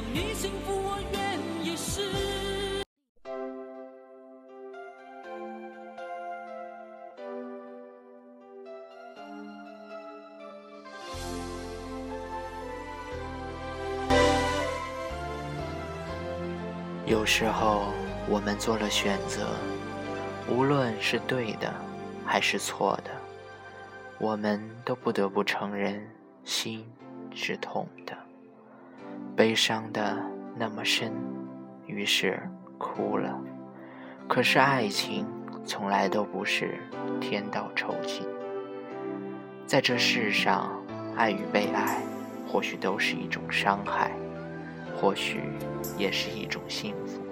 让你幸福，我愿意试。有时候我们做了选择，无论是对的还是错的，我们都不得不承认心是痛的，悲伤的那么深，于是哭了。可是爱情从来都不是天道酬勤，在这世上，爱与被爱或许都是一种伤害。或许也是一种幸福。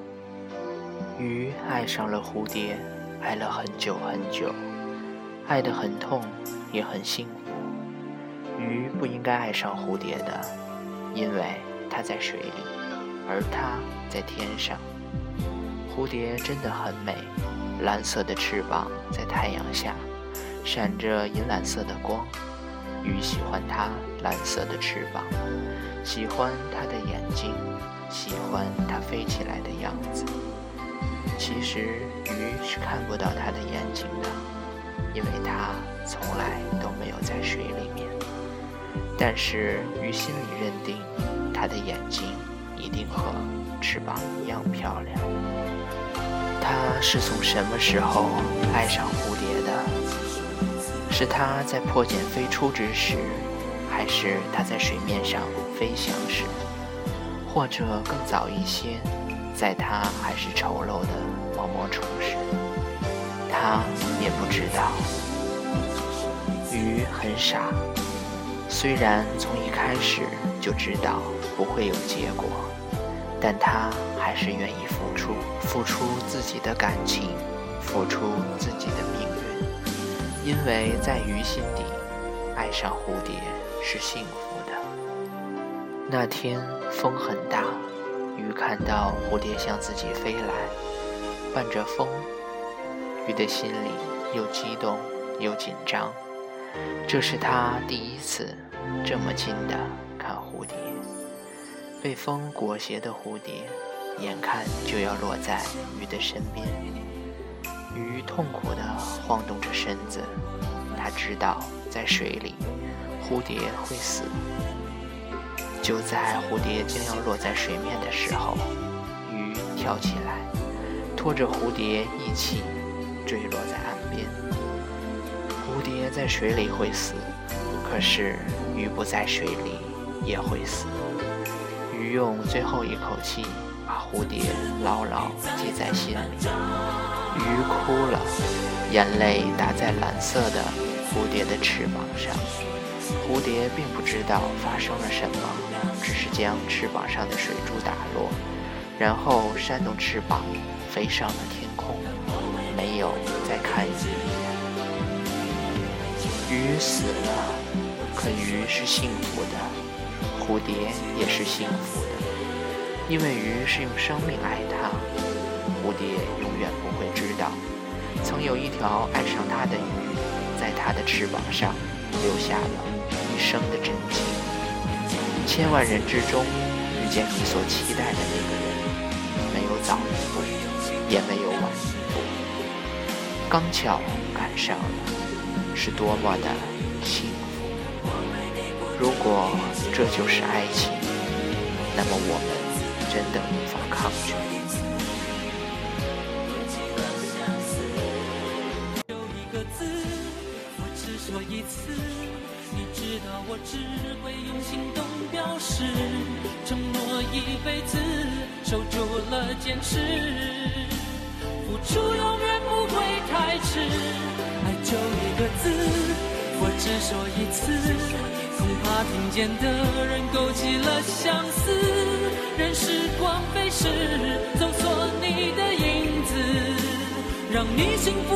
鱼爱上了蝴蝶，爱了很久很久，爱得很痛，也很幸福。鱼不应该爱上蝴蝶的，因为它在水里，而它在天上。蝴蝶真的很美，蓝色的翅膀在太阳下闪着银蓝色的光。鱼喜欢它蓝色的翅膀。喜欢它的眼睛，喜欢它飞起来的样子。其实鱼是看不到它的眼睛的，因为它从来都没有在水里面。但是鱼心里认定，它的眼睛一定和翅膀一样漂亮。它是从什么时候爱上蝴蝶的？是它在破茧飞出之时。还是它在水面上飞翔时，或者更早一些，在它还是丑陋的毛毛虫时，它也不知道。鱼很傻，虽然从一开始就知道不会有结果，但他还是愿意付出，付出自己的感情，付出自己的命运，因为在鱼心底，爱上蝴蝶。是幸福的。那天风很大，鱼看到蝴蝶向自己飞来，伴着风，鱼的心里又激动又紧张。这是他第一次这么近的看蝴蝶，被风裹挟的蝴蝶，眼看就要落在鱼的身边。鱼痛苦地晃动着身子，他知道在水里。蝴蝶会死。就在蝴蝶将要落在水面的时候，鱼跳起来，拖着蝴蝶一起坠落在岸边。蝶在水里会死，可是鱼不在水里也会死。鱼用最后一口气把蝴蝶牢牢记在心里。鱼哭了，眼泪打在蓝色的蝴蝶的翅膀上。蝴蝶并不知道发生了什么，只是将翅膀上的水珠打落，然后扇动翅膀飞上了天空，没有再看一鱼死了，可鱼是幸福的，蝴蝶也是幸福的，因为鱼是用生命爱它。蝴蝶永远不会知道，曾有一条爱上它的鱼，在它的翅膀上留下了。一生的真情，千万人之中遇见你所期待的那个人，没有早一步，也没有晚一步，刚巧赶上了，是多么的幸福。如果这就是爱情，那么我们真的无法抗拒。有一个字，我只说一次。你知道我只会用行动表示，承诺一辈子，守住了坚持，付出永远不会太迟。说一次恐怕听见的人勾起了相思。任时光飞逝搜索你的影子让你幸福